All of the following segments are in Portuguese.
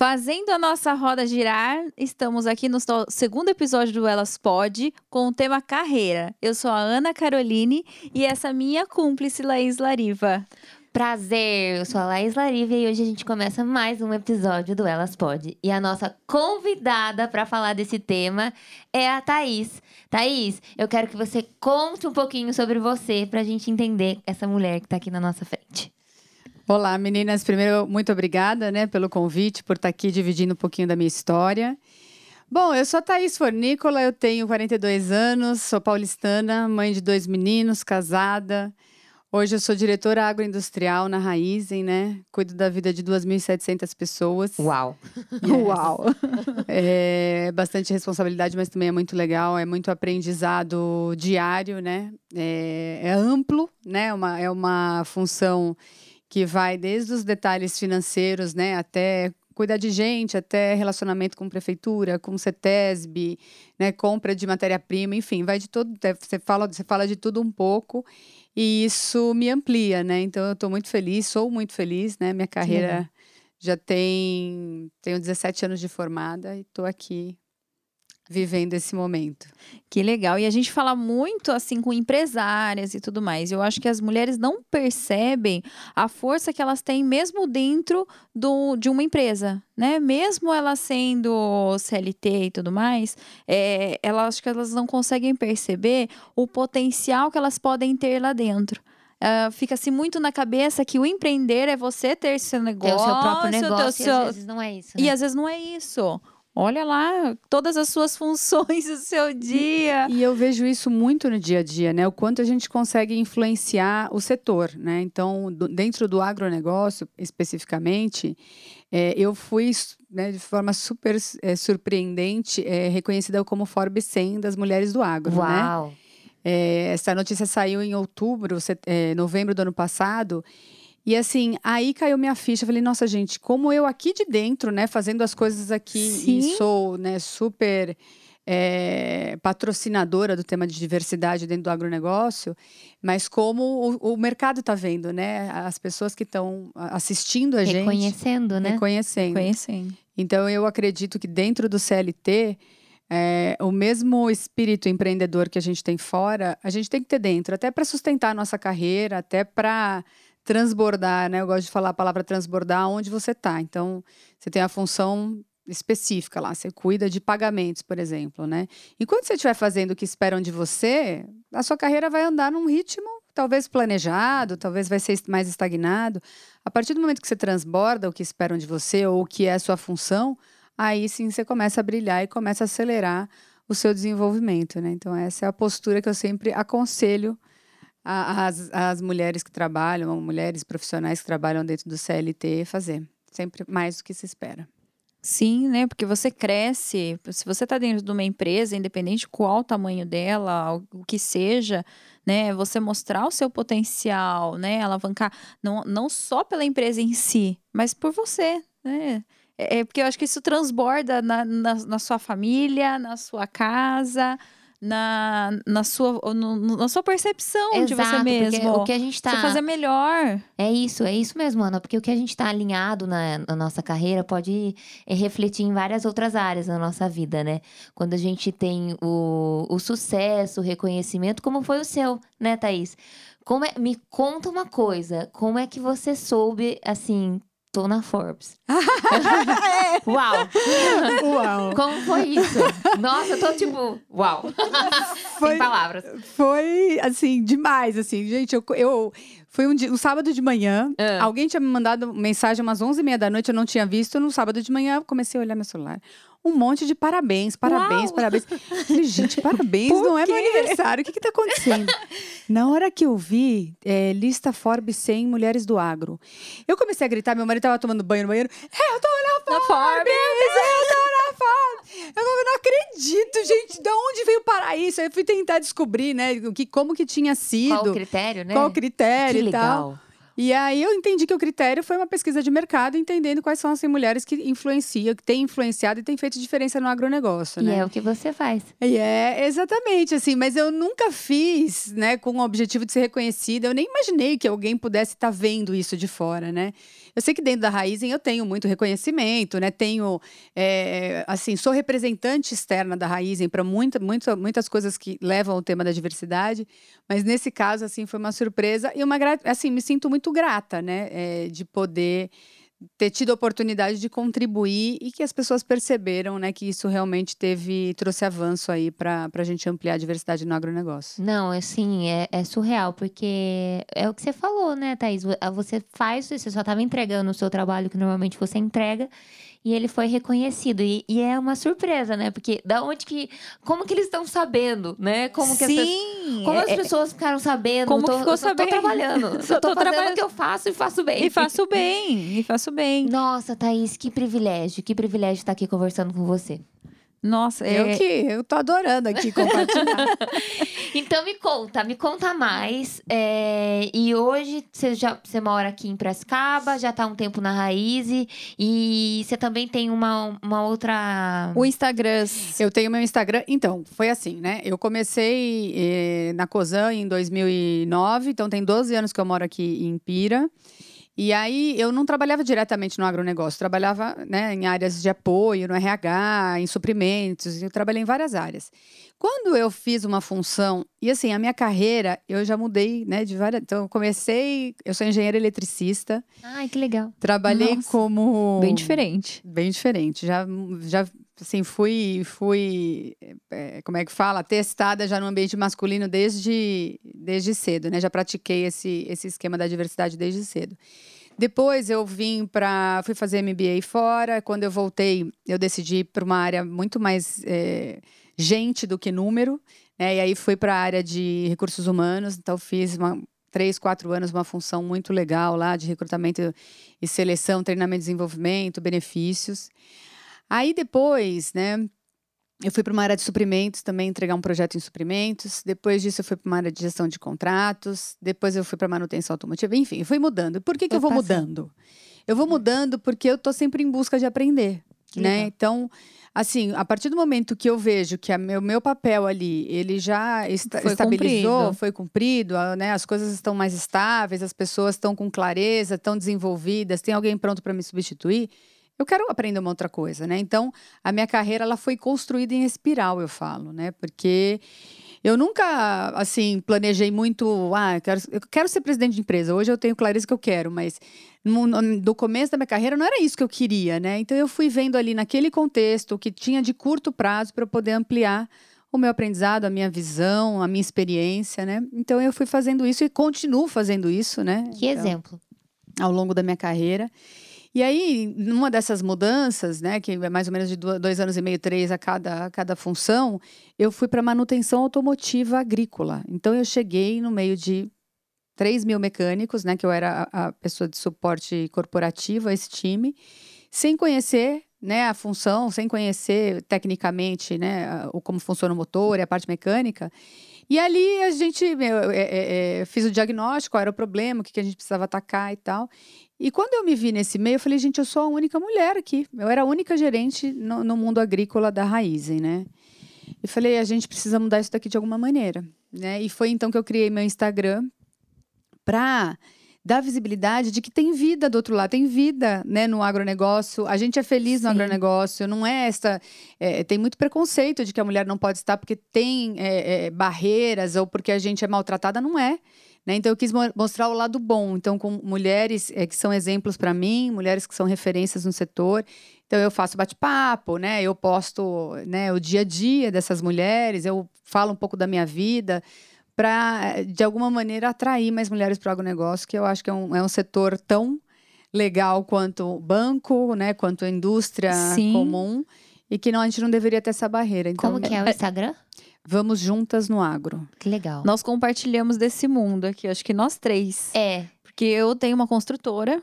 Fazendo a nossa roda girar, estamos aqui no segundo episódio do Elas Pod com o tema carreira. Eu sou a Ana Caroline e essa minha cúmplice Laís Lariva. Prazer, eu sou a Laís Lariva e hoje a gente começa mais um episódio do Elas Pod. E a nossa convidada para falar desse tema é a Thaís. Thaís, eu quero que você conte um pouquinho sobre você para a gente entender essa mulher que está aqui na nossa frente. Olá, meninas. Primeiro, muito obrigada né, pelo convite, por estar aqui dividindo um pouquinho da minha história. Bom, eu sou Thaís Fornícola, eu tenho 42 anos, sou paulistana, mãe de dois meninos, casada. Hoje eu sou diretora agroindustrial na Raizen, né? Cuido da vida de 2.700 pessoas. Uau! Yes. Uau! é bastante responsabilidade, mas também é muito legal. É muito aprendizado diário, né? É, é amplo, né? É uma, é uma função que vai desde os detalhes financeiros, né, até cuidar de gente, até relacionamento com prefeitura, com CETESB, né, compra de matéria-prima, enfim, vai de todo, é, você fala, você fala de tudo um pouco e isso me amplia, né? Então eu estou muito feliz, sou muito feliz, né? Minha carreira já tem tenho 17 anos de formada e estou aqui vivendo esse momento. Que legal. E a gente fala muito assim com empresárias e tudo mais. Eu acho que as mulheres não percebem a força que elas têm mesmo dentro do, de uma empresa, né? Mesmo elas sendo CLT e tudo mais, é, elas acho que elas não conseguem perceber o potencial que elas podem ter lá dentro. Uh, fica-se muito na cabeça que o empreender é você ter seu negócio. Ter o seu próprio negócio, seu... e às vezes não é isso. Né? E às vezes não é isso. Olha lá todas as suas funções do seu dia. E, e, eu vejo isso muito no dia a dia, né? O quanto a gente consegue influenciar o setor, né? Então, do, dentro do agronegócio, especificamente, é, eu fui né, de forma super é, surpreendente é, reconhecida como Forbes 100 das mulheres do agro, né? Uau. né? essa notícia saiu em outubro, set, é, novembro do ano passado. E assim, aí caiu minha ficha. Falei, nossa, gente, como eu aqui de dentro, né, fazendo as coisas aqui Sim. e sou, né, super é, patrocinadora do tema de diversidade dentro do agronegócio, mas como o, o mercado está vendo, né? As pessoas que estão assistindo a gente. Reconhecendo, né? Reconhecendo. Reconhecendo. Então, eu acredito que dentro do CLT, é, o mesmo espírito empreendedor que a gente tem fora, a gente tem que ter dentro, até para sustentar a nossa carreira, até para transbordar, né? Eu gosto de falar a palavra transbordar onde você está. Então, você tem a função específica lá, você cuida de pagamentos, por exemplo, né? Enquanto você estiver fazendo o que esperam de você, a sua carreira vai andar num ritmo talvez planejado, talvez vai ser mais estagnado. A partir do momento que você transborda o que esperam de você ou o que é a sua função, aí sim você começa a brilhar e começa a acelerar o seu desenvolvimento, né? Então essa é a postura que eu sempre aconselho as, as mulheres que trabalham, mulheres profissionais que trabalham dentro do CLT fazer. Sempre mais do que se espera. Sim, né? Porque você cresce. Se você está dentro de uma empresa, independente de qual o tamanho dela, o que seja, né? Você mostrar o seu potencial, né? Alavancar, não, não só pela empresa em si, mas por você, né? É, é porque eu acho que isso transborda na, na, na sua família, na sua casa, na, na, sua, no, na sua percepção Exato, de você mesmo. O que a gente tá. Você fazer melhor. É isso, é isso mesmo, Ana. Porque o que a gente está alinhado na, na, nossa carreira pode é, refletir em várias outras áreas da nossa vida, né? Quando a gente tem o, o sucesso, o reconhecimento, como foi o seu, né, Thaís? Como é, me conta uma coisa, como é que você soube, assim, Tô na Forbes. uau! Uau! Como foi isso? Nossa, eu tô tipo, uau! Foi, Sem palavras. Foi, assim, demais, assim. Gente, eu, eu foi um, dia, um sábado de manhã. Uh. Alguém tinha me mandado mensagem umas 11h30 da noite, eu não tinha visto. No sábado de manhã, comecei a olhar meu celular um monte de parabéns, parabéns, Uau. parabéns. Falei, gente, parabéns, não é meu aniversário. O que está acontecendo? Na hora que eu vi é, lista Forbes 100 mulheres do agro, eu comecei a gritar. Meu marido estava tomando banho no banheiro. Eu tô na, na Forbes! Eu tô Forbes! Eu não acredito, gente. De onde veio parar isso? Aí eu fui tentar descobrir, né, que, como que tinha sido. Qual o critério, né? Qual o critério que e legal. tal. E aí eu entendi que o critério foi uma pesquisa de mercado, entendendo quais são as mulheres que influenciam, que têm influenciado e têm feito diferença no agronegócio, né? E é o que você faz. E é, exatamente, assim, mas eu nunca fiz, né, com o objetivo de ser reconhecida. Eu nem imaginei que alguém pudesse estar tá vendo isso de fora, né? Eu sei que dentro da Raizen eu tenho muito reconhecimento, né? Tenho, é, assim, sou representante externa da Raizen para muita, muita, muitas coisas que levam ao tema da diversidade, mas nesse caso, assim, foi uma surpresa e uma, assim, me sinto muito grata, né? É, de poder ter tido a oportunidade de contribuir e que as pessoas perceberam, né, que isso realmente teve trouxe avanço aí para a gente ampliar a diversidade no agronegócio. Não, assim, é, é, surreal, porque é o que você falou, né, Thaís? Você faz, você só estava entregando o seu trabalho que normalmente você entrega e ele foi reconhecido. E, e, é uma surpresa, né? Porque da onde que. Como que eles estão sabendo, né? Como que Sim, as, como é, as pessoas ficaram sabendo? Como tô, ficou sabendo? Tô trabalhando. Só tô, tô trabalhando. o que eu faço e faço bem. E faço bem, e faço bem. Nossa, Thaís, que privilégio, que privilégio estar aqui conversando com você. Nossa, eu é... que eu tô adorando aqui compartilhar. então me conta, me conta mais. É... E hoje você já você mora aqui em Prescaba, já tá um tempo na Raiz e você também tem uma, uma outra. O Instagram. Eu tenho meu Instagram. Então, foi assim, né? Eu comecei eh, na Cosan em 2009, então tem 12 anos que eu moro aqui em Pira. E aí eu não trabalhava diretamente no agronegócio, trabalhava né, em áreas de apoio, no RH, em suprimentos, eu trabalhei em várias áreas. Quando eu fiz uma função, e assim, a minha carreira, eu já mudei, né, de várias. Então, eu comecei, eu sou engenheira eletricista. Ai, que legal. Trabalhei Nossa, como. Bem diferente. Bem diferente. Já, já assim, fui, fui é, como é que fala? Testada já no ambiente masculino desde, desde cedo, né? Já pratiquei esse, esse esquema da diversidade desde cedo. Depois eu vim para. fui fazer MBA fora. Quando eu voltei, eu decidi ir para uma área muito mais é, gente do que número. Né? E aí fui para a área de recursos humanos. Então fiz uma, três, quatro anos uma função muito legal lá de recrutamento e seleção, treinamento e desenvolvimento, benefícios. Aí depois, né, eu fui para uma área de suprimentos também, entregar um projeto em suprimentos. Depois disso, eu fui para uma área de gestão de contratos. Depois, eu fui para manutenção automotiva. Enfim, fui mudando. Por que, que eu vou mudando? Eu vou mudando porque eu estou sempre em busca de aprender. Que né? Legal. Então, assim, a partir do momento que eu vejo que o meu, meu papel ali, ele já esta, foi estabilizou, cumprido. foi cumprido, né? as coisas estão mais estáveis, as pessoas estão com clareza, estão desenvolvidas, tem alguém pronto para me substituir eu quero aprender uma outra coisa, né? Então, a minha carreira ela foi construída em espiral, eu falo, né? Porque eu nunca, assim, planejei muito, ah, eu quero, eu quero ser presidente de empresa. Hoje eu tenho clareza que eu quero, mas no, do começo da minha carreira não era isso que eu queria, né? Então eu fui vendo ali naquele contexto o que tinha de curto prazo para eu poder ampliar o meu aprendizado, a minha visão, a minha experiência, né? Então eu fui fazendo isso e continuo fazendo isso, né? Que então, exemplo. Ao longo da minha carreira. E aí, numa dessas mudanças, né, que é mais ou menos de dois anos e meio, três a cada, a cada função, eu fui para manutenção automotiva agrícola. Então, eu cheguei no meio de 3 mil mecânicos, né, que eu era a, a pessoa de suporte corporativo a esse time, sem conhecer né, a função, sem conhecer tecnicamente né, o, como funciona o motor e a parte mecânica. E ali a gente eu, é, é, fiz o diagnóstico, qual era o problema, o que, que a gente precisava atacar e tal. E quando eu me vi nesse meio, eu falei, gente, eu sou a única mulher aqui. Eu era a única gerente no, no mundo agrícola da Raizen, né? E falei, a gente precisa mudar isso daqui de alguma maneira, né? E foi então que eu criei meu Instagram para dar visibilidade de que tem vida do outro lado, tem vida né, no agronegócio. A gente é feliz Sim. no agronegócio, não é essa. É, tem muito preconceito de que a mulher não pode estar porque tem é, é, barreiras ou porque a gente é maltratada, não é. Né? Então, eu quis mo mostrar o lado bom. Então, com mulheres é, que são exemplos para mim, mulheres que são referências no setor. Então, eu faço bate-papo, né? Eu posto né, o dia a dia dessas mulheres, eu falo um pouco da minha vida para, de alguma maneira, atrair mais mulheres para o agronegócio, que eu acho que é um, é um setor tão legal quanto banco, né? Quanto a indústria Sim. comum. E que não, a gente não deveria ter essa barreira. Então, Como que é o Instagram? Vamos juntas no agro. Que legal. Nós compartilhamos desse mundo aqui, acho que nós três. É. Porque eu tenho uma construtora,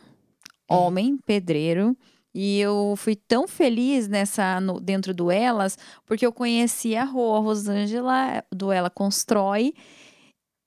é. homem, pedreiro. E eu fui tão feliz nessa no, dentro do Elas, porque eu conheci a Rô, a Rosângela, do Ela Constrói.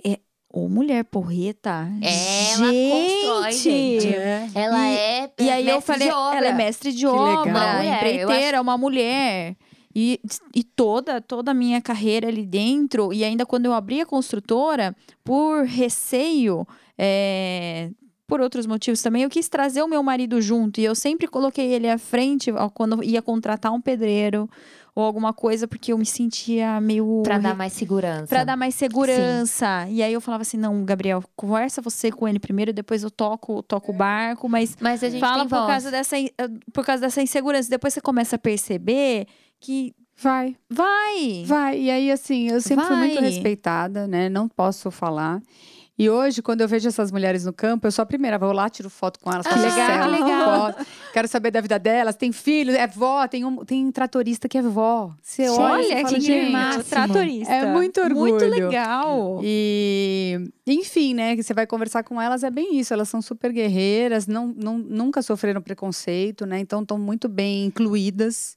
É, Ô, mulher porreta. Ela gente. constrói, gente. É. Ela E- é E aí eu falei, de obra. ela é mestre de legal. obra, Uma mulher, eu empreiteira, uma mulher. E, e toda, toda a minha carreira ali dentro, e ainda quando eu abri a construtora, por receio, é, por outros motivos também, eu quis trazer o meu marido junto. E eu sempre coloquei ele à frente quando ia contratar um pedreiro ou alguma coisa, porque eu me sentia meio. Pra dar mais segurança. Pra dar mais segurança. E aí eu falava assim: não, Gabriel, conversa você com ele primeiro, depois eu toco, toco o barco, mas Mas a gente fala por voz. causa, dessa, eh, por causa dessa insegurança. Depois você começa a perceber que Vai, vai. vai. E aí, assim, eu sempre fui muito Vai. respeitada, né? Não posso falar. E hoje, quando eu vejo essas mulheres no campo, eu sou a primeira, vou lá, tiro foto com elas, Ah, faço legal, selfie, legal. foto. Quero saber da vida delas. Tem filho, é vó, tem, um, tem tratorista que é vó. Você Sim, olha, fala, que gente, máximo. tratorista. É muito Muito orgulho. legal. E, enfim, né, que você vai conversar com elas, é bem isso. Elas são super guerreiras, não, não, nunca sofreram preconceito, né? Então estão muito bem incluídas.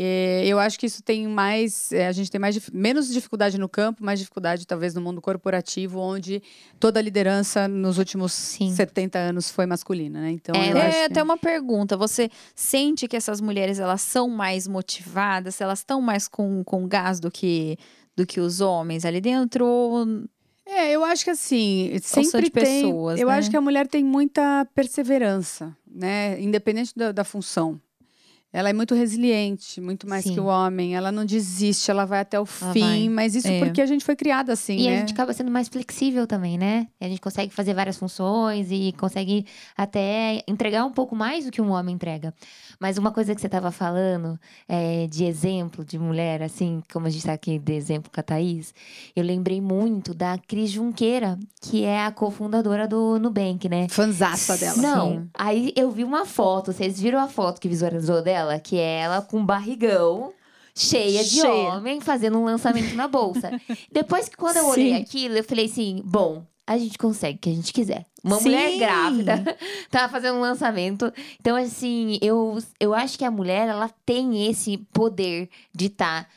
É, eu acho que isso tem mais. é, a gente tem mais, menos dificuldade no campo, mais dificuldade, talvez, no mundo corporativo, onde toda a liderança nos últimos Sim. 70 anos foi masculina, né? Então, É, eu É, que- até uma pergunta. Você sente que essas mulheres elas são mais motivadas? Elas estão mais com, com gás do que, do que os homens ali dentro? Ou- É, eu acho que assim, sempre tem. pessoas, eu né? acho que a mulher tem muita perseverança, né? Independente da, da função. Ela é muito resiliente, muito mais Sim. que o homem. Ela não desiste, ela vai até o Ela fim. vai. Mas isso É. porque a gente foi criada assim, E né? a gente acaba sendo mais flexível também, né? E a gente consegue fazer várias funções e consegue até entregar um pouco mais do que um homem entrega. Mas uma coisa que você estava falando é, de exemplo de mulher, assim, como a gente está aqui de exemplo com a Thaís, eu lembrei muito da Cris Junqueira, que é a cofundadora do Nubank, né? Fanzaça dela. Não, aí eu vi uma foto, vocês viram a foto que visualizou dela? Que é ela com barrigão, cheia de Cheia. homem, fazendo um lançamento na bolsa. Depois que quando eu olhei Sim. aquilo, eu falei assim, bom, a gente consegue o que a gente quiser. Uma Sim. mulher grávida tava fazendo um lançamento. Então, assim, eu, eu acho que a mulher, ela tem esse poder de estar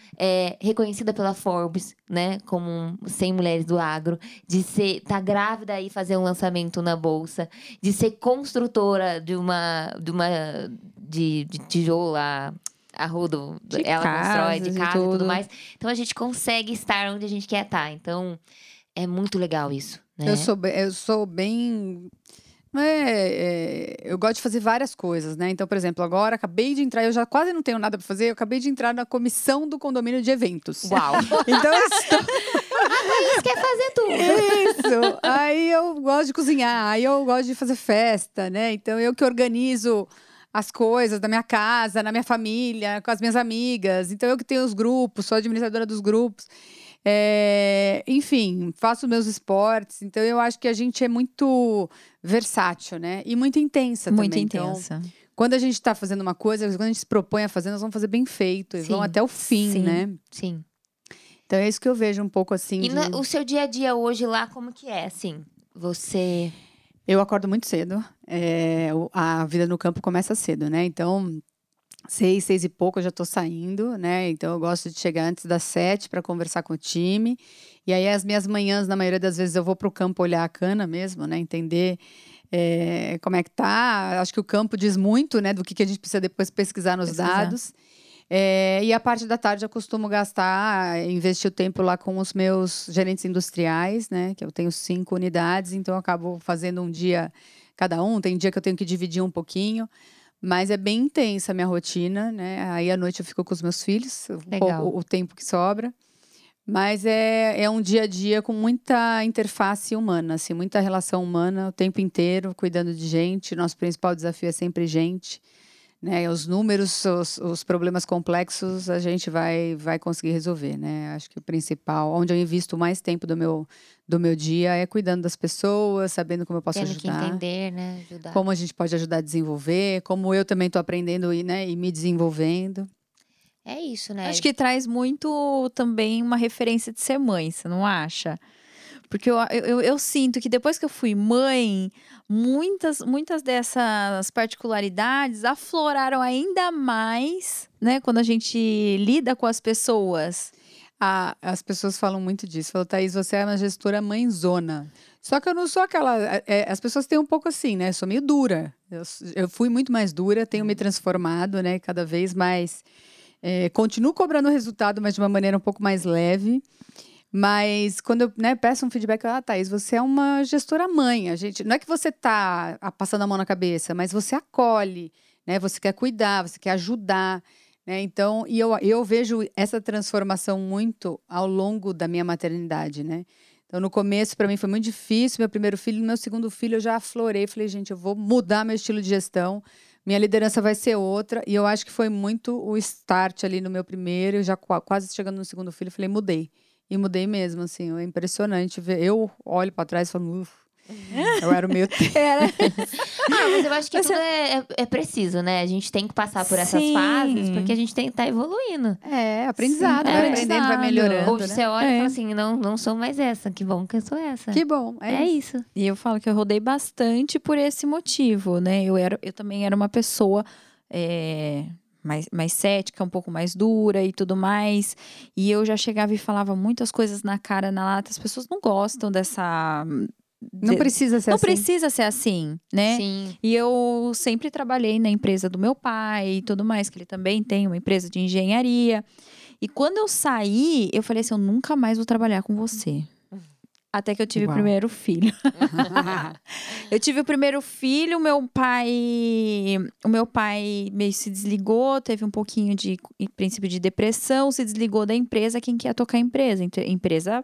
reconhecida pela Forbes, né? Como um- 100 mulheres do agro. De ser, tá grávida e fazer um lançamento na bolsa. De ser construtora de uma... De, uma, de, de tijolo, a, a rodo. De ela constrói de casas e casa e tudo tudo. mais. Então, a gente consegue estar onde a gente quer estar. Então, é muito legal isso, né? Eu sou, bem- eu sou bem. é, é, eu gosto de fazer várias coisas, né? Então, por exemplo, agora acabei de entrar, eu já quase não tenho nada para fazer, eu acabei de entrar na comissão do condomínio de eventos. Uau! Então, eu estou quer fazer tudo. Isso. Aí eu gosto de cozinhar, aí eu gosto de fazer festa, né? Então eu que organizo as coisas da minha casa, na minha família, com as minhas amigas. Então eu que tenho os grupos, sou administradora dos grupos. É, enfim, faço meus esportes. Então eu acho que a gente é muito versátil, né? E muito intensa Muito também. Então, intensa. quando a gente está fazendo uma coisa, quando a gente se propõe a fazer, nós vamos fazer bem feito. E vão até o fim, Sim. né? Sim. Então é isso que eu vejo um pouco assim. E de- o seu dia a dia hoje lá, como que é, assim? Você... Eu acordo muito cedo. é, a vida no campo começa cedo, né? Então, seis, seis e pouco eu já estou saindo, né? Então, eu gosto de chegar antes das sete para conversar com o time. E aí, as minhas manhãs, na maioria das vezes, eu vou para o campo olhar a cana mesmo, né? Entender é, como é que tá. Acho que o campo diz muito, né? Do que, que a gente precisa depois pesquisar nos Pesquisar. dados. É, e a parte da tarde eu costumo gastar, investir o tempo lá com os meus gerentes industriais, né? Que eu tenho cinco unidades, então eu acabo fazendo um dia cada um. Tem dia que eu tenho que dividir um pouquinho. Mas é bem intensa a minha rotina, né? Aí à noite eu fico com os meus filhos, Legal. pouco, o tempo que sobra. Mas é, é um dia a dia com muita interface humana, assim, muita relação humana o tempo inteiro, cuidando de gente. Nosso principal desafio é sempre gente. Né? Os números, os, os problemas complexos, a gente vai, vai conseguir resolver, né? Acho que o principal, onde eu invisto mais tempo do meu, do meu dia é cuidando das pessoas, sabendo como eu posso Tendo que ajudar entender, né? Ajudar. como a gente pode ajudar a desenvolver, como eu também estou aprendendo e, né, e me desenvolvendo. É isso, né? Acho que traz muito também uma referência de ser mãe, você não acha? Porque eu, eu, eu sinto que depois que eu fui mãe, muitas, muitas dessas particularidades afloraram ainda mais, né? Quando a gente lida com as pessoas. Ah, as pessoas falam muito disso. Falou, Thaís, você é uma gestora mãezona. Só que eu não sou aquela. É, as pessoas têm um pouco assim, né? Eu sou meio dura. Eu, eu fui muito mais dura, tenho me transformado, né? Cada vez mais. É, continuo cobrando resultado, mas de uma maneira um pouco mais leve. Mas quando eu né, peço um feedback, ah, Thaís, você é uma gestora mãe. A gente, não é que você está passando a mão na cabeça, mas você acolhe, né? Você quer cuidar, você quer ajudar. Né? Então, e eu, eu vejo essa transformação muito ao longo da minha maternidade, né? Então, no começo, para mim, foi muito difícil. Meu primeiro filho, meu segundo filho, eu já aflorei. Falei, gente, eu vou mudar meu estilo de gestão. Minha liderança vai ser outra. E eu acho que foi muito o start ali no meu primeiro. Já quase chegando no segundo filho, falei, mudei. E mudei mesmo, assim. É impressionante ver. Eu olho para trás e falo, uff, eu era o meio Era. ah, mas eu acho que tudo é, é, é, preciso, né? A gente tem que passar por essas Sim. fases, porque a gente tem que estar tá evoluindo. É, aprendizado, Sim, vai é, aprendendo, vai melhorando. Ou né? você olha é. e fala assim, não, não sou mais essa. Que bom que eu sou essa. Que bom, é, é isso. isso. E eu falo que eu rodei bastante por esse motivo, né? Eu, era, eu também era uma pessoa... Mais, mais cética, um pouco mais dura e tudo mais. E eu já chegava e falava muitas coisas na cara, na lata. As pessoas não gostam dessa não precisa ser não assim. Não precisa ser assim, né? Sim. E eu sempre trabalhei na empresa do meu pai e tudo mais, que ele também tem uma empresa de engenharia. E quando eu saí, eu falei assim: eu nunca mais vou trabalhar com você. Até que eu tive Uau. o primeiro filho. eu tive o primeiro filho, o meu pai, o meu pai meio se desligou, teve um pouquinho de princípio de depressão, se desligou da empresa, quem quer tocar a empresa, empresa,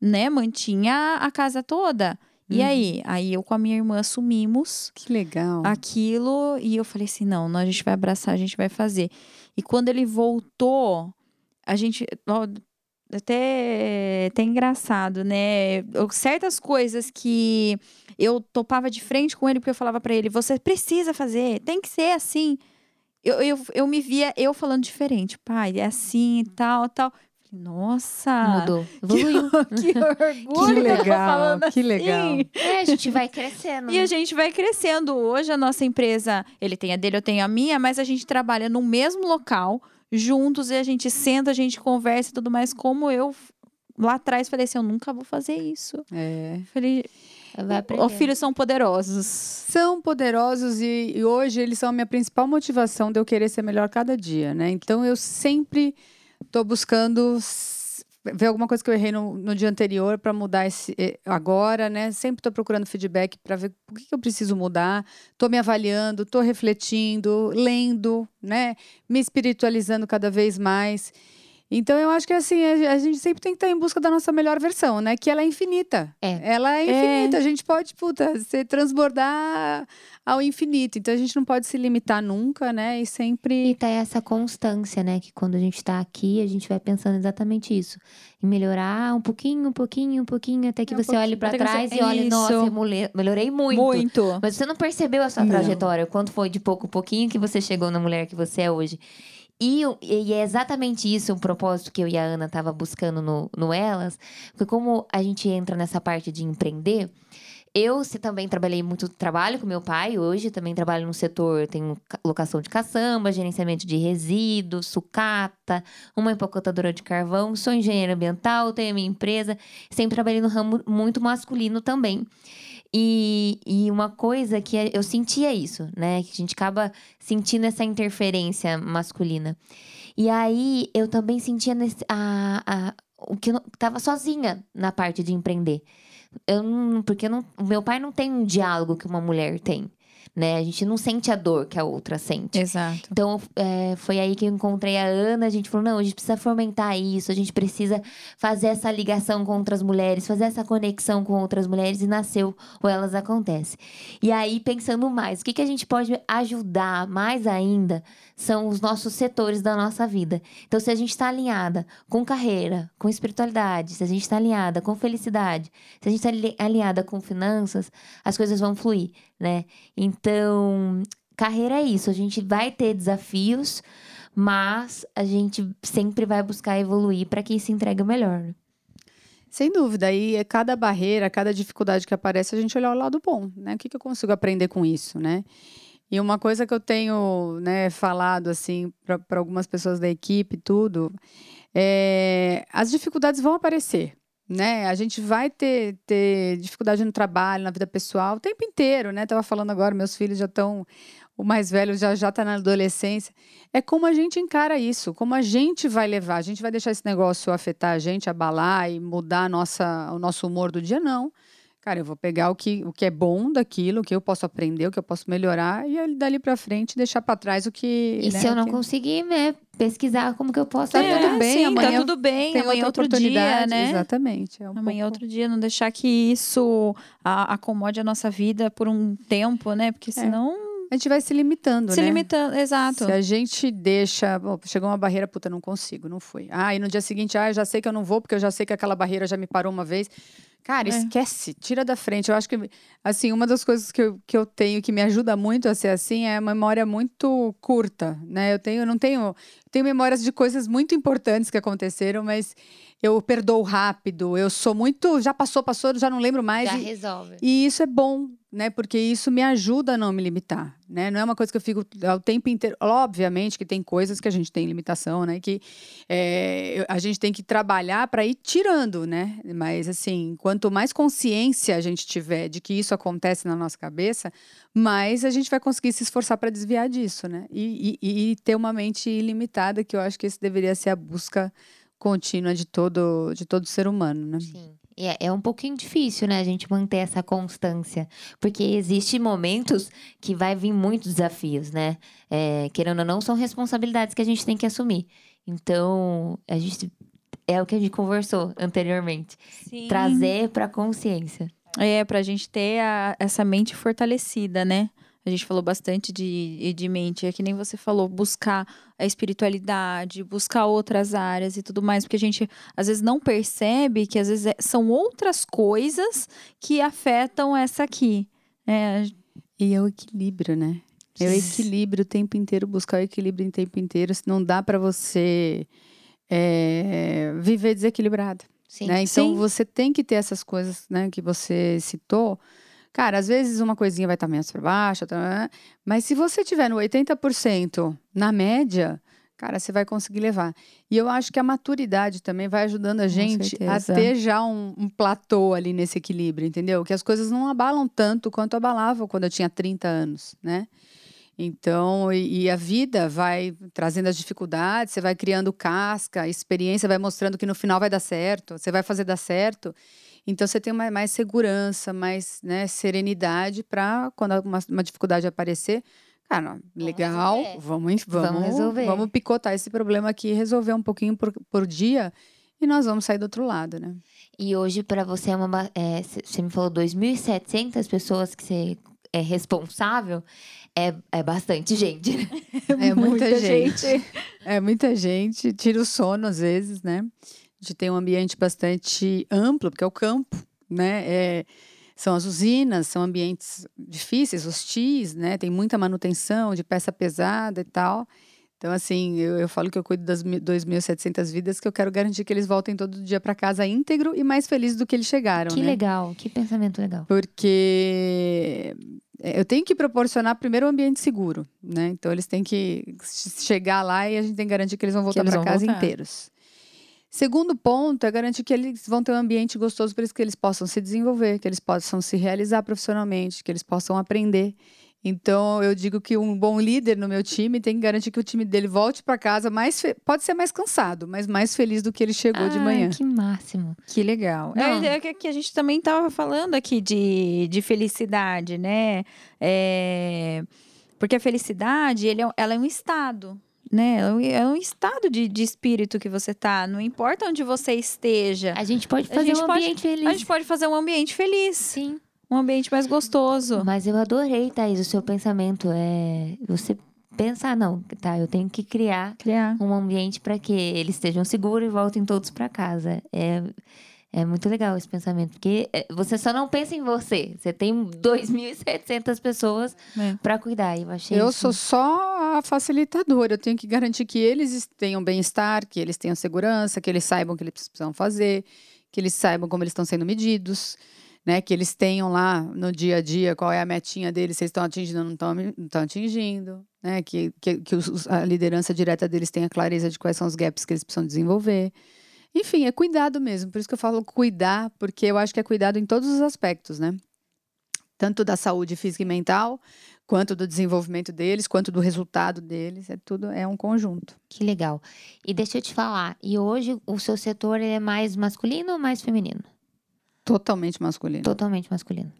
né, mantinha a casa toda. E uhum. aí? Aí eu com a minha irmã assumimos. Que legal. Aquilo. E eu falei assim: não, não, a gente vai abraçar, a gente vai fazer. E quando ele voltou, a gente. Até, até engraçado, né? Certas coisas que eu topava de frente com ele, porque eu falava para ele: você precisa fazer, tem que ser assim. Eu, eu, eu me via eu falando diferente, pai, é assim e tal, tal. Nossa! Mudou. Evoluiu. Que, que orgulho! Que legal, que assim. legal. É, a gente vai crescendo. E a gente vai crescendo. Hoje a nossa empresa, ele tem a dele, eu tenho a minha, mas a gente trabalha no mesmo local, juntos, e a gente senta, a gente conversa e tudo mais. Como eu lá atrás falei assim, eu nunca vou fazer isso. É. Falei, os filhos são poderosos. São poderosos e, e, hoje eles são a minha principal motivação de eu querer ser melhor cada dia, né? Então eu sempre Estou buscando ver alguma coisa que eu errei no, no dia anterior para mudar esse eh, agora, né? Sempre estou procurando feedback para ver o que, que, eu preciso mudar. Estou me avaliando, estou refletindo, lendo, né? Me espiritualizando cada vez mais. Então eu acho que assim, a, gente sempre tem que estar em busca da nossa melhor versão, né? Que ela é infinita. É. Ela é infinita. É. A gente pode, puta, se transbordar ao infinito. Então a gente não pode se limitar nunca, né? E sempre. E tá essa constância, né? Que quando a gente tá aqui, a gente vai pensando exatamente isso. Em melhorar um pouquinho, um pouquinho, um pouquinho, até que é um você olhe para trás você... e olhe, nossa, eu melhorei muito. Muito. Mas você não percebeu a sua trajetória, quanto foi de pouco a pouquinho que você chegou na mulher que você é hoje. E, e, é exatamente isso o propósito que eu e a Ana tava buscando no, no Elas. Porque como a gente entra nessa parte de empreender, eu se também trabalhei muito trabalho com meu pai, hoje também trabalho no setor, tenho locação de caçamba, gerenciamento de resíduos, sucata, uma empacotadora de carvão, sou engenheiro ambiental, tenho minha empresa, sempre trabalhei no ramo muito masculino também. E, e uma coisa que é, eu sentia isso, né? Que a gente acaba sentindo essa interferência masculina. E aí eu também sentia nesse, a, a, o que eu tava sozinha na parte de empreender. Eu porque eu não, meu pai não tem um diálogo que uma mulher tem né? A gente não sente a dor que a outra sente. Exato. Então, é, foi aí que eu encontrei a Ana. A gente falou: não, a gente precisa fomentar isso, a gente precisa fazer essa ligação com outras mulheres, fazer essa conexão com outras mulheres. E nasceu o Elas Acontece. E aí, pensando mais, o que, que a gente pode ajudar mais ainda são os nossos setores da nossa vida. Então, se a gente está alinhada com carreira, com espiritualidade, se a gente está alinhada com felicidade, se a gente está alinhada com finanças, as coisas vão fluir né? Então, carreira é isso, a gente vai ter desafios, mas a gente sempre vai buscar evoluir para que se entregue melhor. Né? Sem dúvida, e é cada barreira, cada dificuldade que aparece, a gente olhar o lado bom, né? O que, que eu consigo aprender com isso, né? E uma coisa que eu tenho né, falado assim para algumas pessoas da equipe, tudo, é, as dificuldades vão aparecer. Né? A gente vai ter, ter dificuldade no trabalho, na vida pessoal, o tempo inteiro, né? Tava falando agora, meus filhos já estão o mais velho já já está na adolescência. É como a gente encara isso, como a gente vai levar. A gente vai deixar esse negócio afetar a gente, abalar e mudar nossa, o nosso humor do dia? Não. Cara, eu vou pegar o que, o que é bom daquilo, o que eu posso aprender, o que eu posso melhorar, e dali para frente deixar para trás o que. E né, se eu não que... conseguir né, pesquisar como que eu posso Tá tudo bem, sim, amanhã tá tudo bem, tem amanhã outra outro dia, oportunidade, né? Exatamente. É um Amanhã pouco... outro dia, não deixar que isso acomode a nossa vida por um tempo, né? Porque senão A gente vai se limitando, se né? limitando, exato. Se a gente deixa, bom, chegou uma barreira, puta, não consigo, não fui. Ah, e no dia seguinte, ah, eu já sei que eu não vou, porque eu já sei que aquela barreira já me parou uma vez. Cara, É. esquece, tira da frente. Eu acho que, assim, uma das coisas que eu, que eu tenho que me ajuda muito a ser assim é a memória muito curta, né? Eu tenho, não tenho, tenho memórias de coisas muito importantes que aconteceram, mas eu perdoo rápido, eu sou muito, já passou, passou, já não lembro mais. Já e- resolve. e isso é bom, né? Porque isso me ajuda a não me limitar, né? Não é uma coisa que eu fico o tempo inteiro. Obviamente que tem coisas que a gente tem limitação, né? Que é, a gente tem que trabalhar para ir tirando, né? Mas assim, quanto mais consciência a gente tiver de que isso acontece na nossa cabeça, mais a gente vai conseguir se esforçar para desviar disso, né? E, e- e ter uma mente ilimitada, que eu acho que esse deveria ser a busca contínua de todo de todo ser humano, né? Sim. É, é um pouquinho difícil, né, a gente manter essa constância. Porque existem momentos que vai vir muitos desafios, né? É, querendo ou não, são responsabilidades que a gente tem que assumir. Então, a gente. É o que a gente conversou anteriormente. Sim. Trazer pra consciência. É, pra gente ter a- essa mente fortalecida, né? A gente falou bastante de, de mente, é que nem você falou, buscar a espiritualidade, buscar outras áreas e tudo mais, porque a gente às vezes não percebe que às vezes é- são outras coisas que afetam essa aqui. É, E é o equilíbrio, né? É o equilíbrio o tempo inteiro, buscar o equilíbrio o tempo inteiro. Não dá para você é, viver desequilibrado. Sim. né? Então Sim. você tem que ter essas coisas né, que você citou. Cara, às vezes uma coisinha vai estar menos para baixo, outra- mas se você tiver no 80% na média, cara, você vai conseguir levar. E eu acho que a maturidade também vai ajudando a gente a ter já um, um platô ali nesse equilíbrio, entendeu? Que as coisas não abalam tanto quanto abalavam quando eu tinha 30 anos, né? Então, e, e a vida vai trazendo as dificuldades, você vai criando casca, a experiência vai mostrando que no final vai dar certo, você vai fazer dar certo. Então, você tem mais, mais segurança, mais né, serenidade para quando uma, uma dificuldade aparecer. Cara, legal, vamos, vamos, Vamos resolver. vamos picotar esse problema aqui, resolver um pouquinho por, por dia e nós vamos sair do outro lado, né? E hoje, pra você, é uma. é, você me falou 2.700 pessoas que você é responsável. É, é bastante gente, né? É muita, Muita gente. É muita gente. Tira o sono às vezes, né? A gente tem um ambiente bastante amplo, porque é o campo, né? É, são as usinas, são ambientes difíceis, hostis, né? Tem muita manutenção de peça pesada e tal. Então, assim, eu, eu falo que eu cuido das mi- 2.700 vidas, que eu quero garantir que eles voltem todo dia para casa íntegro e mais felizes do que eles chegaram, Que né? legal, que pensamento legal. porque é, eu tenho que proporcionar primeiro um ambiente seguro, né? Então eles têm que che- chegar lá e a gente tem que garantir que eles vão voltar para casa voltar. inteiros. Segundo ponto é garantir que eles vão ter um ambiente gostoso para que eles possam se desenvolver, que eles possam se realizar profissionalmente, que eles possam aprender. Então eu digo que um bom líder no meu time tem que garantir que o time dele volte para casa mais fe- pode ser mais cansado, mas mais feliz do que ele chegou de Ah, manhã. Que máximo. Que legal. Não. É, é que- que a gente também estava falando aqui de, de felicidade, né? É, porque a felicidade, ele é, um- ela é um estado, né? É um- É um estado de, de espírito que você tá. Não importa onde você esteja. A gente pode fazer gente um pode- ambiente feliz. A gente pode fazer um ambiente feliz, Sim. Um ambiente mais gostoso. Mas eu adorei, Thaís, o seu pensamento. É você pensar, não, tá, eu tenho que criar Criar. um ambiente para que eles estejam seguros e voltem todos para casa. É, é muito legal esse pensamento, porque é, você só não pensa em você. Você tem 2.700 pessoas É. para cuidar. Eu achei Eu isso- sou só a facilitadora. Eu tenho que garantir que eles tenham bem-estar, que eles tenham segurança, que eles saibam o que eles precisam fazer, que eles saibam como eles estão sendo medidos. Né? Que eles tenham lá no dia a dia qual é a metinha deles, se eles estão atingindo ou não estão atingindo, né? Que, que, que os, a liderança direta deles tenha clareza de quais são os gaps que eles precisam desenvolver. Enfim, é cuidado mesmo. Por isso que eu falo cuidar, porque eu acho que é cuidado em todos os aspectos, né? Tanto da saúde física e mental, quanto do desenvolvimento deles, quanto do resultado deles, é tudo é um conjunto. Que legal. E deixa eu te falar, e hoje o seu setor é mais masculino ou mais feminino? Totalmente masculino. Totalmente masculino.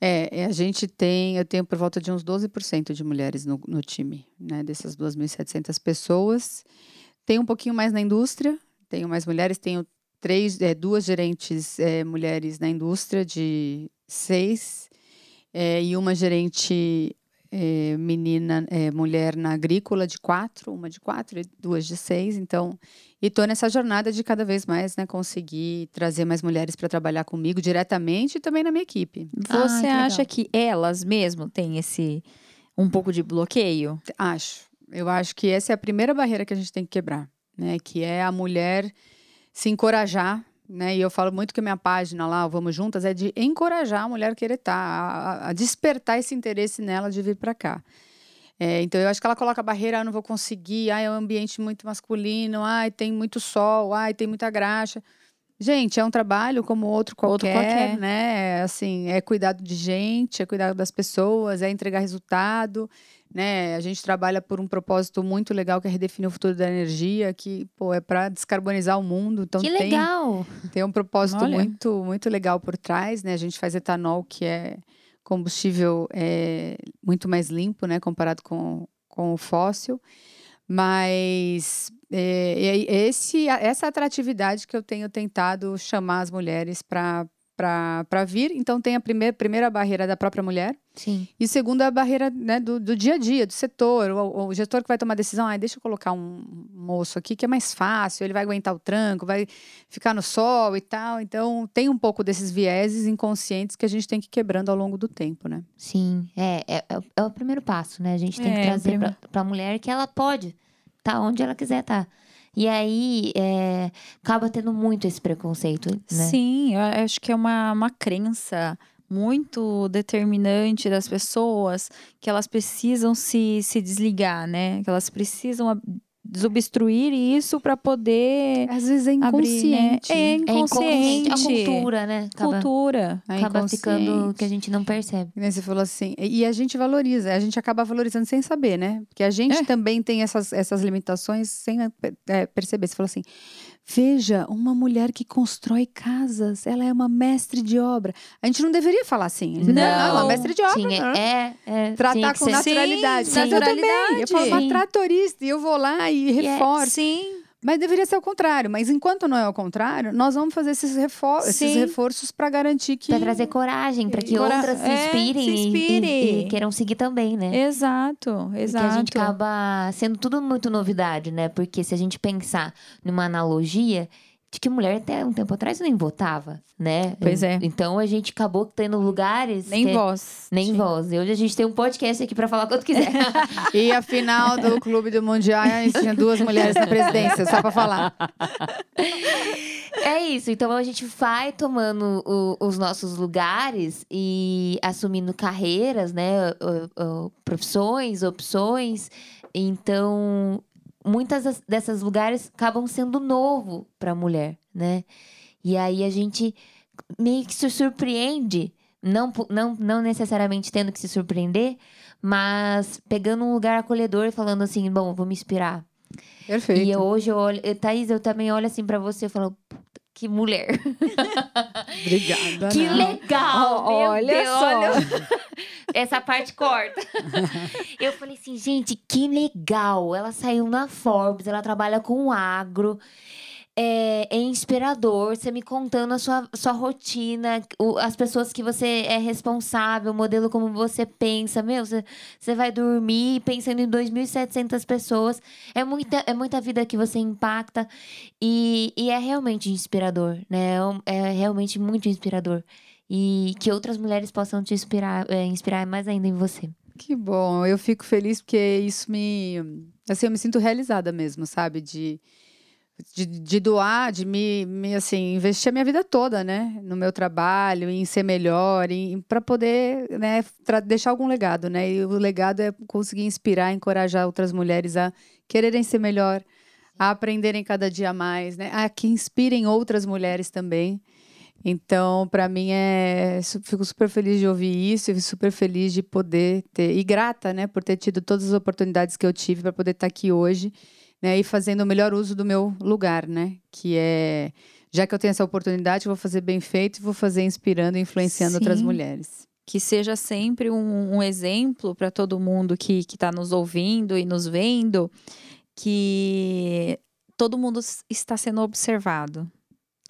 É, é, a gente tem, eu tenho por volta de uns 12% de mulheres no, no time, né? Dessas 2.700 pessoas. Tem um pouquinho mais na indústria, tenho mais mulheres, tenho três, é, duas gerentes é, mulheres na indústria de seis é, e uma gerente é, menina, é, mulher na agrícola de quatro, uma de quatro e duas de seis. Então, e estou nessa jornada de cada vez mais, né, conseguir trazer mais mulheres para trabalhar comigo diretamente e também na minha equipe. Você ah, acha que elas mesmo têm esse um pouco de bloqueio? Acho. Eu acho que essa é a primeira barreira que a gente tem que quebrar, né? Que é a mulher se encorajar né? E eu falo muito que a minha página lá, o Vamos Juntas, é de encorajar a mulher a querer estar, tá, a, a despertar esse interesse nela de vir para cá. É, então eu acho que ela coloca barreira, ah, não vou conseguir, ah, é um ambiente muito masculino, ah, tem muito sol, ah, tem muita graxa. Gente, é um trabalho como outro qualquer, outro qualquer, né? Assim, é cuidado de gente, é cuidado das pessoas, é entregar resultado né? A gente trabalha por um propósito muito legal que é redefinir o futuro da energia, que pô, é para descarbonizar o mundo. Então que tem, legal! Tem um propósito muito muito legal por trás, né? A gente faz etanol que é combustível é, muito mais limpo, né? Comparado com, com o fóssil. Mas é, é esse, essa atratividade que eu tenho tentado chamar as mulheres para para vir. Então, tem a primeira, primeira barreira da própria mulher. Sim. E segunda, a barreira né, do, do dia a dia, do setor. O, o gestor que vai tomar decisão, ah, deixa eu colocar um moço aqui que é mais fácil, ele vai aguentar o tranco, vai ficar no sol e tal. Então, tem um pouco desses vieses inconscientes que a gente tem que ir quebrando ao longo do tempo, né? Sim, é, é, é, é o primeiro passo, né? A gente tem é, que trazer para a mulher que ela pode estar tá onde ela quiser estar. Tá. E aí é, acaba tendo muito esse preconceito, né? Sim, eu acho que é uma, uma crença muito determinante das pessoas que elas precisam se, se desligar, né? Que elas precisam desobstruir isso para poder. Às vezes é inconsciente. Abrir, né? É inconsciente. É inconsciente. A cultura, né? Acaba, cultura. É acaba ficando que a gente não percebe. Você falou assim. E a gente valoriza, a gente acaba valorizando sem saber, né? Porque a gente é. também tem essas, essas limitações sem é, perceber. Você falou assim. Veja, uma mulher que constrói casas, ela é uma mestre de obra. A gente não deveria falar assim. Não, não é uma mestre de obra. Tinha, é, é, Tratar com naturalidade. Sim, naturalidade. Eu também. Eu falo uma tratorista e eu vou lá e reforço. sim. Mas deveria ser o contrário. Mas enquanto não é o contrário, nós vamos fazer esses, refor esses reforços para garantir que. Para trazer coragem, para que Cora... outras se inspirem, é, se inspire. e, e, queiram seguir também, né? Exato, exato. Porque a gente acaba sendo tudo muito novidade, né? Porque se a gente pensar numa analogia, de que mulher até um tempo atrás nem votava, né? Pois é. Então a gente acabou tendo lugares. Nem que... voz. Nem Sim. voz. E hoje a gente tem um podcast aqui para falar quanto quiser. e a final do Clube do Mundial, a gente tinha duas mulheres na presidência, só para falar. É isso. Então a gente vai tomando o, os nossos lugares e assumindo carreiras, né? profissões, opções. Então muitas dessas lugares acabam sendo novo para a mulher, né? E aí a gente meio que se surpreende, não, não, não necessariamente tendo que se surpreender, mas pegando um lugar acolhedor e falando assim, bom, vou me inspirar. Perfeito. E hoje eu olho, Thaís, eu também olho assim para você e falo, que mulher. Obrigada. Que não. legal. Oh, olha Deus, só. Olha... Essa parte corta. Eu falei assim, gente, que legal. Ela saiu na Forbes, ela trabalha com agro é, é, inspirador você me contando a sua, sua rotina, o, as pessoas que você é responsável, o modelo como você pensa. Meu, você, você vai dormir pensando em 2.700 pessoas. É muita, é muita vida que você impacta e, e é realmente inspirador, né? É, é realmente muito inspirador. E que outras mulheres possam te inspirar, é, inspirar mais ainda em você. Que bom, eu fico feliz porque isso me. Assim, eu me sinto realizada mesmo, sabe? De de, de doar, de me, me, assim, investir a minha vida toda, né? No meu trabalho, em ser melhor, para poder né, deixar algum legado, né? E o legado é conseguir inspirar, encorajar outras mulheres a quererem ser melhor, a aprenderem cada dia mais, né? A que inspirem outras mulheres também. Então, para mim é, fico super feliz de ouvir isso e super feliz de poder ter e grata, né, por ter tido todas as oportunidades que eu tive para poder estar tá aqui hoje, né, e fazendo o melhor uso do meu lugar, né, que é já que eu tenho essa oportunidade, eu vou fazer bem feito e vou fazer inspirando e influenciando Sim. outras mulheres. Que seja sempre um, um exemplo para todo mundo que está nos ouvindo e nos vendo, que todo mundo está sendo observado,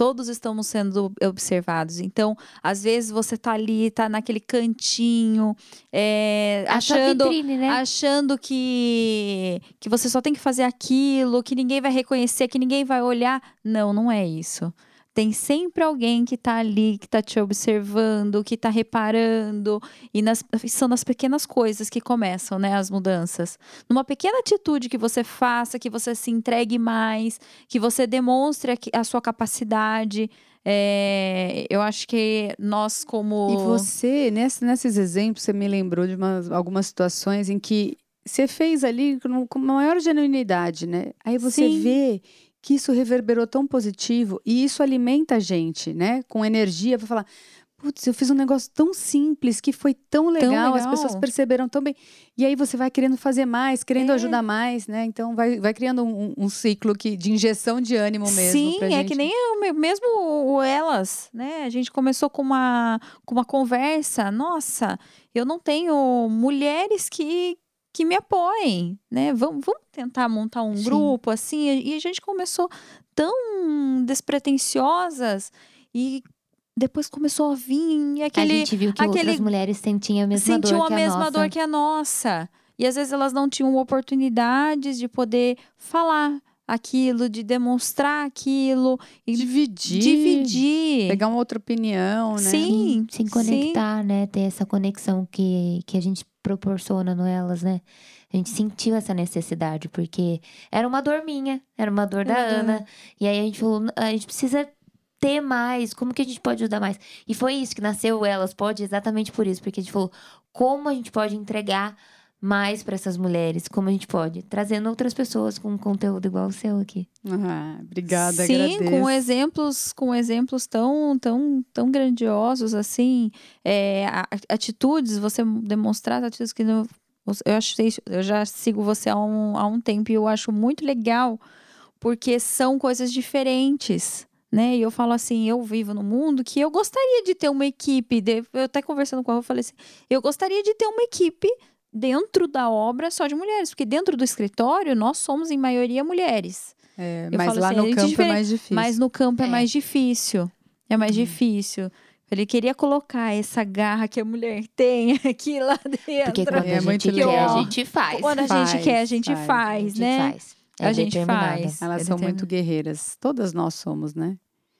todos estamos sendo observados. Então, às vezes você tá ali, tá naquele cantinho, é, achando, vitrine, né? achando que, que você só tem que fazer aquilo, que ninguém vai reconhecer, que ninguém vai olhar. Não, não é isso tem sempre alguém que está ali, que está te observando, que está reparando. E nas, são nas pequenas coisas que começam, né, as mudanças. Numa pequena atitude que você faça, que você se entregue mais, que você demonstre a sua capacidade. É, eu acho que nós, como. E você, nesse, nesses exemplos, você me lembrou de algumas situações em que você fez ali com maior genuinidade, né? Aí você Sim. vê que isso reverberou tão positivo e isso alimenta a gente, né? Com energia para falar, putz, eu fiz um negócio tão simples que foi tão legal, tão legal, as pessoas perceberam tão bem. E aí você vai querendo fazer mais, querendo é. ajudar mais, né? Então vai, vai criando um, um, ciclo que, de injeção de ânimo mesmo. Sim, é que nem eu, mesmo o elas, né? A gente começou com uma, com uma conversa, nossa, eu não tenho mulheres que, que me apoiem, né? Vamos, vamos tentar montar um Sim. grupo assim. E a gente começou tão despretensiosas e depois começou a vir aquele. A gente viu que aquele, outras mulheres sentiam a mesma sentiam dor que a, a mesma nossa. dor que a nossa. E às vezes elas não tinham oportunidades de poder falar aquilo, de demonstrar aquilo, e dividir, dividir, pegar uma outra opinião, né? Sim, se conectar, sim. né? Ter essa conexão que, que a gente proporciona no elas, né? A gente sentiu essa necessidade, porque era uma dor minha, era uma dor da uhum. Ana. E aí a gente falou, a gente precisa ter mais, como que a gente pode ajudar mais? E foi isso que nasceu Elas Pode, exatamente por isso, porque a gente falou, como a gente pode entregar mais para essas mulheres, como a gente pode, trazendo outras pessoas com conteúdo igual o seu aqui. Ah, obrigada, Sim, agradeço. com exemplos, com exemplos tão, tão, tão grandiosos assim, é, atitudes, você demonstrar atitudes que não, eu achei, eu já sigo você há um, há um tempo e eu acho muito legal porque são coisas diferentes. Né? E eu falo assim, eu vivo no mundo que eu gostaria de ter uma equipe. De, eu até conversando com ela, eu falei assim, eu gostaria de ter uma equipe dentro da obra só de mulheres, porque dentro do escritório nós somos em maioria mulheres. É, mas lá assim, no é campo é mais difícil. Mas no campo é, é mais difícil. É mais hum. difícil. Ele queria colocar essa garra que a mulher tem aqui lá dentro. Porque quando é a gente quer, a gente faz. Quando a faz, gente quer, a gente faz, faz né? A gente faz. É a gente faz. Elas é são muito guerreiras. Todas nós somos, né?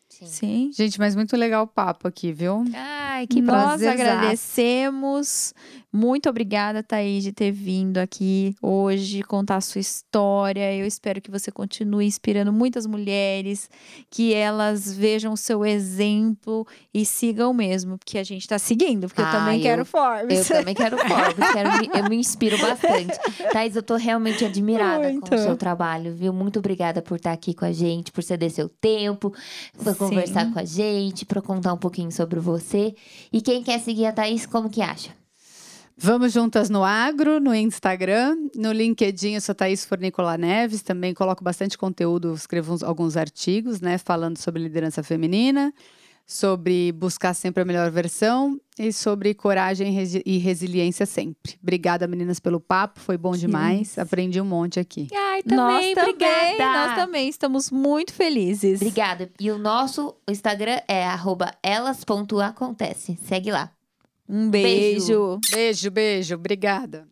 Sim. Sim. Gente, mas muito legal o papo aqui, viu? Ai, que Nós agradecemos. Muito obrigada, Thaís, de ter vindo aqui hoje contar a sua história. Eu espero que você continue inspirando muitas mulheres, que elas vejam o seu exemplo e sigam mesmo, porque a gente está seguindo, porque ah, eu também eu, quero Forbes. Eu também quero Forbes, quero, eu me inspiro bastante. Thaís, eu tô realmente admirada Muito. com o seu trabalho, viu? Muito obrigada por estar aqui com a gente, por ceder seu tempo, por conversar com a gente, para contar um pouquinho sobre você. E quem quer seguir a Thaís, como que acha? Vamos juntas no Agro, no Instagram, no LinkedIn, eu sou Thaís Fornicola Neves, também coloco bastante conteúdo, escrevo uns, alguns artigos, né, falando sobre liderança feminina, sobre buscar sempre a melhor versão e sobre coragem e resiliência sempre. Obrigada, meninas, pelo papo, foi bom demais, aprendi um monte aqui. Ai, também, nós também, nós também estamos muito felizes. Obrigada. E o nosso Instagram é elas.acontece. Segue lá. Um beijo. Beijo, beijo. Obrigada.